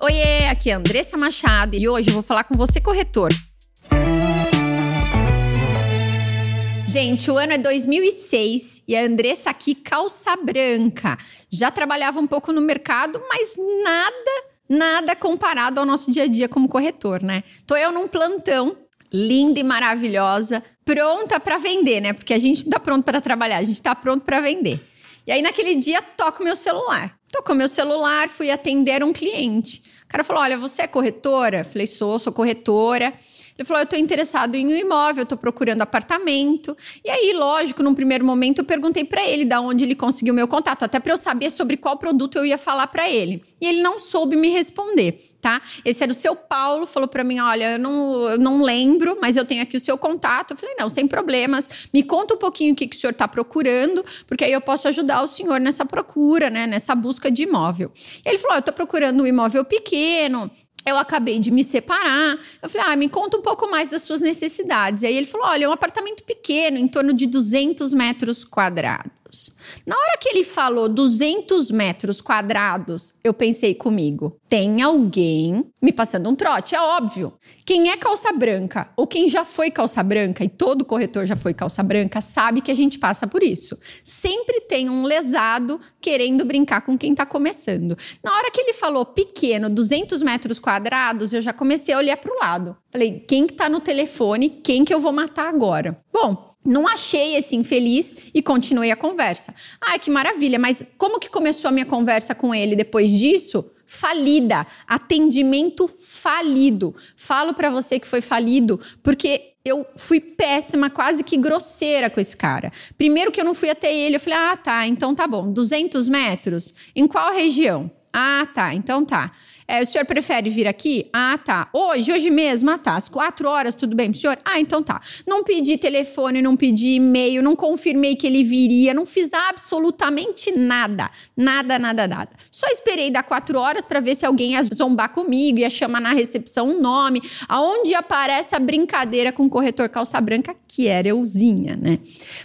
Oiê, aqui é Andressa Machado e hoje eu vou falar com você, corretor. Gente, o ano é 2006 e a Andressa aqui, calça branca. Já trabalhava um pouco no mercado, mas nada, nada comparado ao nosso dia a dia como corretor, né? Tô eu num plantão, linda e maravilhosa, pronta para vender, né? Porque a gente não tá pronto para trabalhar, a gente tá pronto para vender. E aí, naquele dia, toco meu celular. Tocou meu celular, fui atender um cliente. O cara falou: Olha, você é corretora? Falei: Sou, sou corretora. Ele falou: Eu estou interessado em um imóvel, estou procurando apartamento. E aí, lógico, num primeiro momento eu perguntei para ele da onde ele conseguiu meu contato, até para eu saber sobre qual produto eu ia falar para ele. E ele não soube me responder, tá? Esse era o seu Paulo, falou para mim: Olha, eu não, eu não lembro, mas eu tenho aqui o seu contato. Eu falei: Não, sem problemas. Me conta um pouquinho o que, que o senhor está procurando, porque aí eu posso ajudar o senhor nessa procura, né? Nessa busca de imóvel. E ele falou: Eu estou procurando um imóvel pequeno, eu acabei de me separar. Eu falei, ah, me conta um pouco mais das suas necessidades. E aí ele falou: olha, é um apartamento pequeno, em torno de 200 metros quadrados quadrados. Na hora que ele falou 200 metros quadrados, eu pensei comigo: tem alguém me passando um trote, é óbvio. Quem é calça branca ou quem já foi calça branca, e todo corretor já foi calça branca, sabe que a gente passa por isso. Sempre tem um lesado querendo brincar com quem tá começando. Na hora que ele falou pequeno, 200 metros quadrados, eu já comecei a olhar para o lado. Falei: quem que tá no telefone? Quem que eu vou matar agora? Bom, não achei esse infeliz e continuei a conversa. Ai, que maravilha, mas como que começou a minha conversa com ele depois disso? Falida, atendimento falido. Falo para você que foi falido porque eu fui péssima, quase que grosseira com esse cara. Primeiro que eu não fui até ele, eu falei: "Ah, tá, então tá bom. 200 metros? Em qual região?" "Ah, tá, então tá." É, o senhor prefere vir aqui? Ah, tá. Hoje, hoje mesmo? Ah, tá. Às quatro horas, tudo bem pro senhor? Ah, então tá. Não pedi telefone, não pedi e-mail, não confirmei que ele viria, não fiz absolutamente nada. Nada, nada, nada. Só esperei dar quatro horas para ver se alguém ia zombar comigo, ia chamar na recepção um nome, aonde aparece a brincadeira com o corretor calça branca, que era euzinha, né?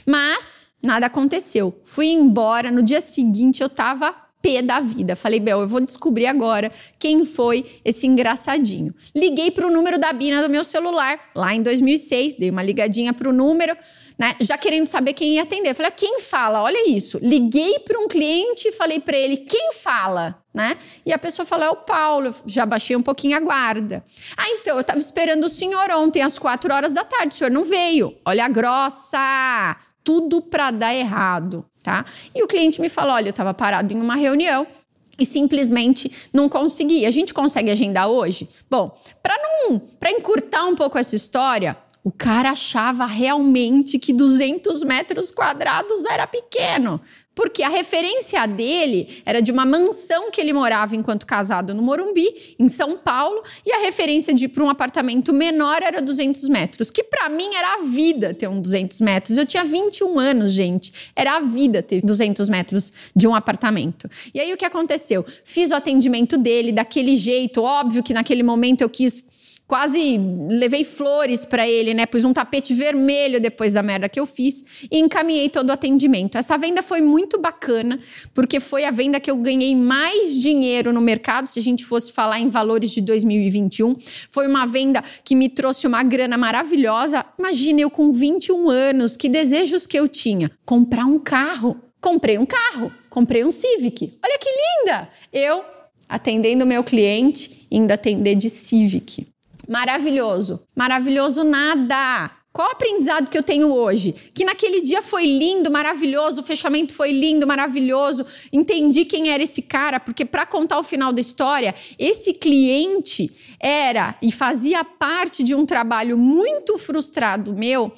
Mas nada aconteceu. Fui embora. No dia seguinte, eu tava pé da vida. Falei, Bel, eu vou descobrir agora quem foi esse engraçadinho. Liguei para o número da Bina do meu celular, lá em 2006, dei uma ligadinha para o número, né, já querendo saber quem ia atender. Falei, ah, quem fala? Olha isso. Liguei para um cliente e falei para ele, quem fala? Né? E a pessoa falou, é o Paulo. Já baixei um pouquinho a guarda. Ah, então, eu estava esperando o senhor ontem às quatro horas da tarde, o senhor não veio. Olha a grossa! Tudo para dar errado tá? E o cliente me falou: olha, eu estava parado em uma reunião e simplesmente não consegui. A gente consegue agendar hoje? Bom, para não, para encurtar um pouco essa história, o cara achava realmente que 200 metros quadrados era pequeno. Porque a referência dele era de uma mansão que ele morava enquanto casado no Morumbi, em São Paulo, e a referência de para um apartamento menor era 200 metros, que para mim era a vida ter um 200 metros. Eu tinha 21 anos, gente. Era a vida ter 200 metros de um apartamento. E aí o que aconteceu? Fiz o atendimento dele daquele jeito, óbvio que naquele momento eu quis quase levei flores para ele, né? Pus um tapete vermelho depois da merda que eu fiz e encaminhei todo o atendimento. Essa venda foi muito bacana, porque foi a venda que eu ganhei mais dinheiro no mercado, se a gente fosse falar em valores de 2021. Foi uma venda que me trouxe uma grana maravilhosa. Imagina eu com 21 anos, que desejos que eu tinha? Comprar um carro. Comprei um carro, comprei um Civic. Olha que linda! Eu atendendo o meu cliente, indo atender de Civic. Maravilhoso. Maravilhoso nada. Qual o aprendizado que eu tenho hoje? Que naquele dia foi lindo, maravilhoso, o fechamento foi lindo, maravilhoso. Entendi quem era esse cara, porque para contar o final da história, esse cliente era e fazia parte de um trabalho muito frustrado meu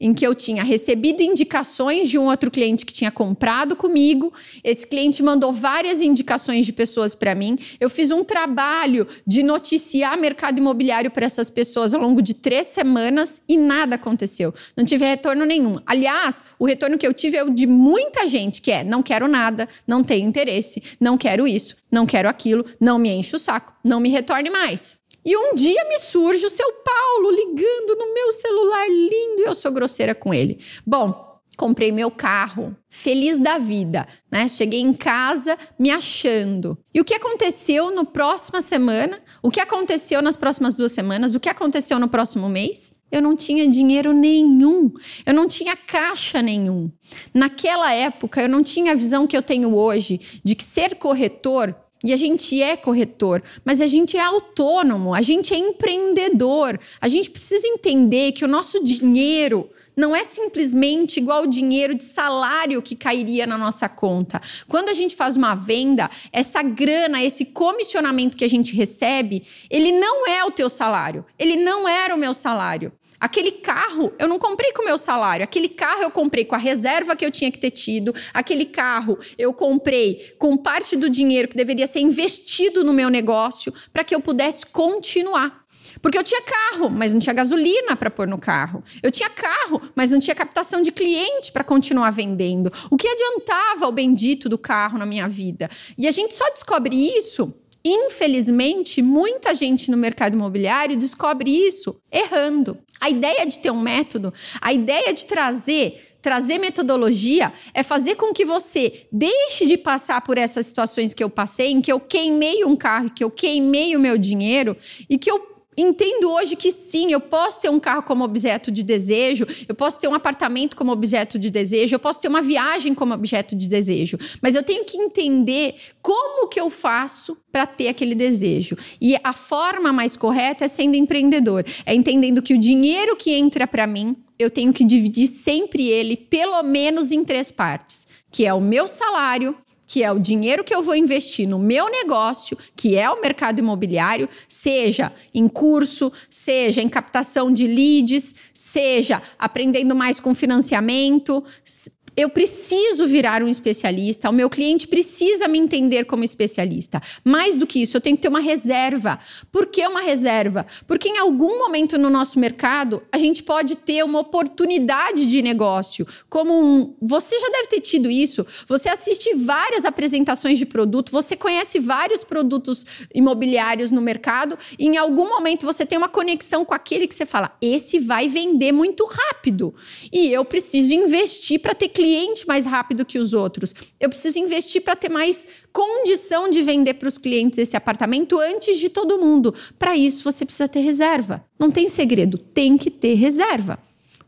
em que eu tinha recebido indicações de um outro cliente que tinha comprado comigo. Esse cliente mandou várias indicações de pessoas para mim. Eu fiz um trabalho de noticiar mercado imobiliário para essas pessoas ao longo de três semanas e nada aconteceu. Não tive retorno nenhum. Aliás, o retorno que eu tive é o de muita gente, que é não quero nada, não tenho interesse, não quero isso, não quero aquilo, não me enche o saco, não me retorne mais. E um dia me surge o seu Paulo ligando no meu celular sou grosseira com ele. Bom, comprei meu carro, feliz da vida, né? Cheguei em casa me achando. E o que aconteceu no próxima semana? O que aconteceu nas próximas duas semanas? O que aconteceu no próximo mês? Eu não tinha dinheiro nenhum, eu não tinha caixa nenhum. Naquela época, eu não tinha a visão que eu tenho hoje de que ser corretor e a gente é corretor, mas a gente é autônomo, a gente é empreendedor. A gente precisa entender que o nosso dinheiro não é simplesmente igual o dinheiro de salário que cairia na nossa conta. Quando a gente faz uma venda, essa grana, esse comissionamento que a gente recebe, ele não é o teu salário. Ele não era o meu salário. Aquele carro eu não comprei com o meu salário. Aquele carro eu comprei com a reserva que eu tinha que ter tido. Aquele carro eu comprei com parte do dinheiro que deveria ser investido no meu negócio para que eu pudesse continuar. Porque eu tinha carro, mas não tinha gasolina para pôr no carro. Eu tinha carro, mas não tinha captação de cliente para continuar vendendo. O que adiantava o bendito do carro na minha vida? E a gente só descobre isso Infelizmente, muita gente no mercado imobiliário descobre isso errando. A ideia de ter um método, a ideia de trazer trazer metodologia é fazer com que você deixe de passar por essas situações que eu passei, em que eu queimei um carro, que eu queimei o meu dinheiro e que eu entendo hoje que sim, eu posso ter um carro como objeto de desejo, eu posso ter um apartamento como objeto de desejo, eu posso ter uma viagem como objeto de desejo, mas eu tenho que entender como que eu faço para ter aquele desejo. E a forma mais correta é sendo empreendedor, é entendendo que o dinheiro que entra para mim, eu tenho que dividir sempre ele pelo menos em três partes, que é o meu salário, que é o dinheiro que eu vou investir no meu negócio, que é o mercado imobiliário, seja em curso, seja em captação de leads, seja aprendendo mais com financiamento, eu preciso virar um especialista, o meu cliente precisa me entender como especialista. Mais do que isso, eu tenho que ter uma reserva. Por que uma reserva? Porque em algum momento no nosso mercado, a gente pode ter uma oportunidade de negócio. Como um. Você já deve ter tido isso. Você assiste várias apresentações de produto, você conhece vários produtos imobiliários no mercado, e em algum momento você tem uma conexão com aquele que você fala: esse vai vender muito rápido. E eu preciso investir para ter cliente mais rápido que os outros. Eu preciso investir para ter mais condição de vender para os clientes esse apartamento antes de todo mundo. Para isso, você precisa ter reserva. Não tem segredo, tem que ter reserva.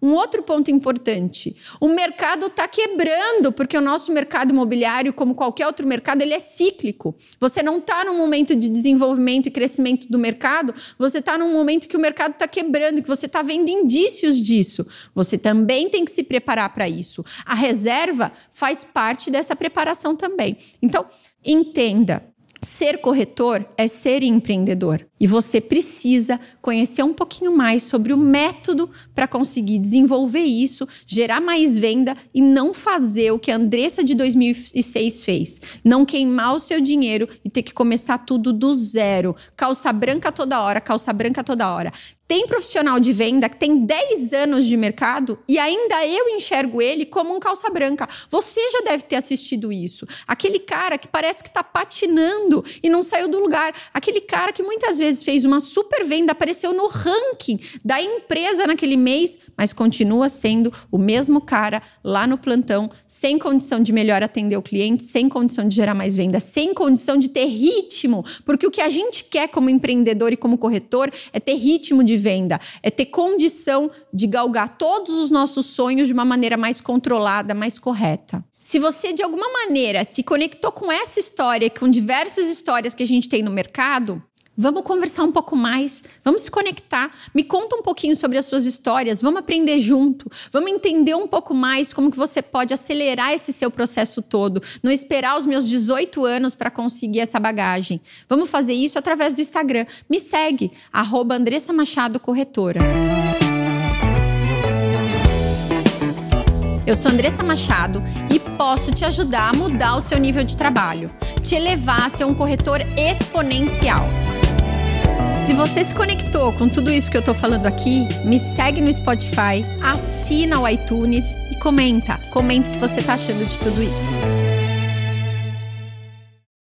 Um outro ponto importante: o mercado está quebrando, porque o nosso mercado imobiliário, como qualquer outro mercado, ele é cíclico. Você não está num momento de desenvolvimento e crescimento do mercado, você está num momento que o mercado está quebrando, que você está vendo indícios disso. Você também tem que se preparar para isso. A reserva faz parte dessa preparação também. Então, entenda. Ser corretor é ser empreendedor. E você precisa conhecer um pouquinho mais sobre o método para conseguir desenvolver isso, gerar mais venda e não fazer o que a Andressa de 2006 fez. Não queimar o seu dinheiro e ter que começar tudo do zero. Calça branca toda hora, calça branca toda hora. Tem profissional de venda que tem 10 anos de mercado e ainda eu enxergo ele como um calça branca. Você já deve ter assistido isso. Aquele cara que parece que está patinando e não saiu do lugar. Aquele cara que muitas vezes fez uma super venda, apareceu no ranking da empresa naquele mês, mas continua sendo o mesmo cara lá no plantão, sem condição de melhor atender o cliente, sem condição de gerar mais venda, sem condição de ter ritmo, porque o que a gente quer como empreendedor e como corretor é ter ritmo de venda, é ter condição de galgar todos os nossos sonhos de uma maneira mais controlada, mais correta. Se você de alguma maneira se conectou com essa história, com diversas histórias que a gente tem no mercado, Vamos conversar um pouco mais, vamos se conectar. Me conta um pouquinho sobre as suas histórias, vamos aprender junto, vamos entender um pouco mais como que você pode acelerar esse seu processo todo, não esperar os meus 18 anos para conseguir essa bagagem. Vamos fazer isso através do Instagram. Me segue, arroba Andressa Machado Corretora. Eu sou Andressa Machado e posso te ajudar a mudar o seu nível de trabalho, te elevar a ser um corretor exponencial. Se você se conectou com tudo isso que eu tô falando aqui, me segue no Spotify, assina o iTunes e comenta. Comenta o que você tá achando de tudo isso.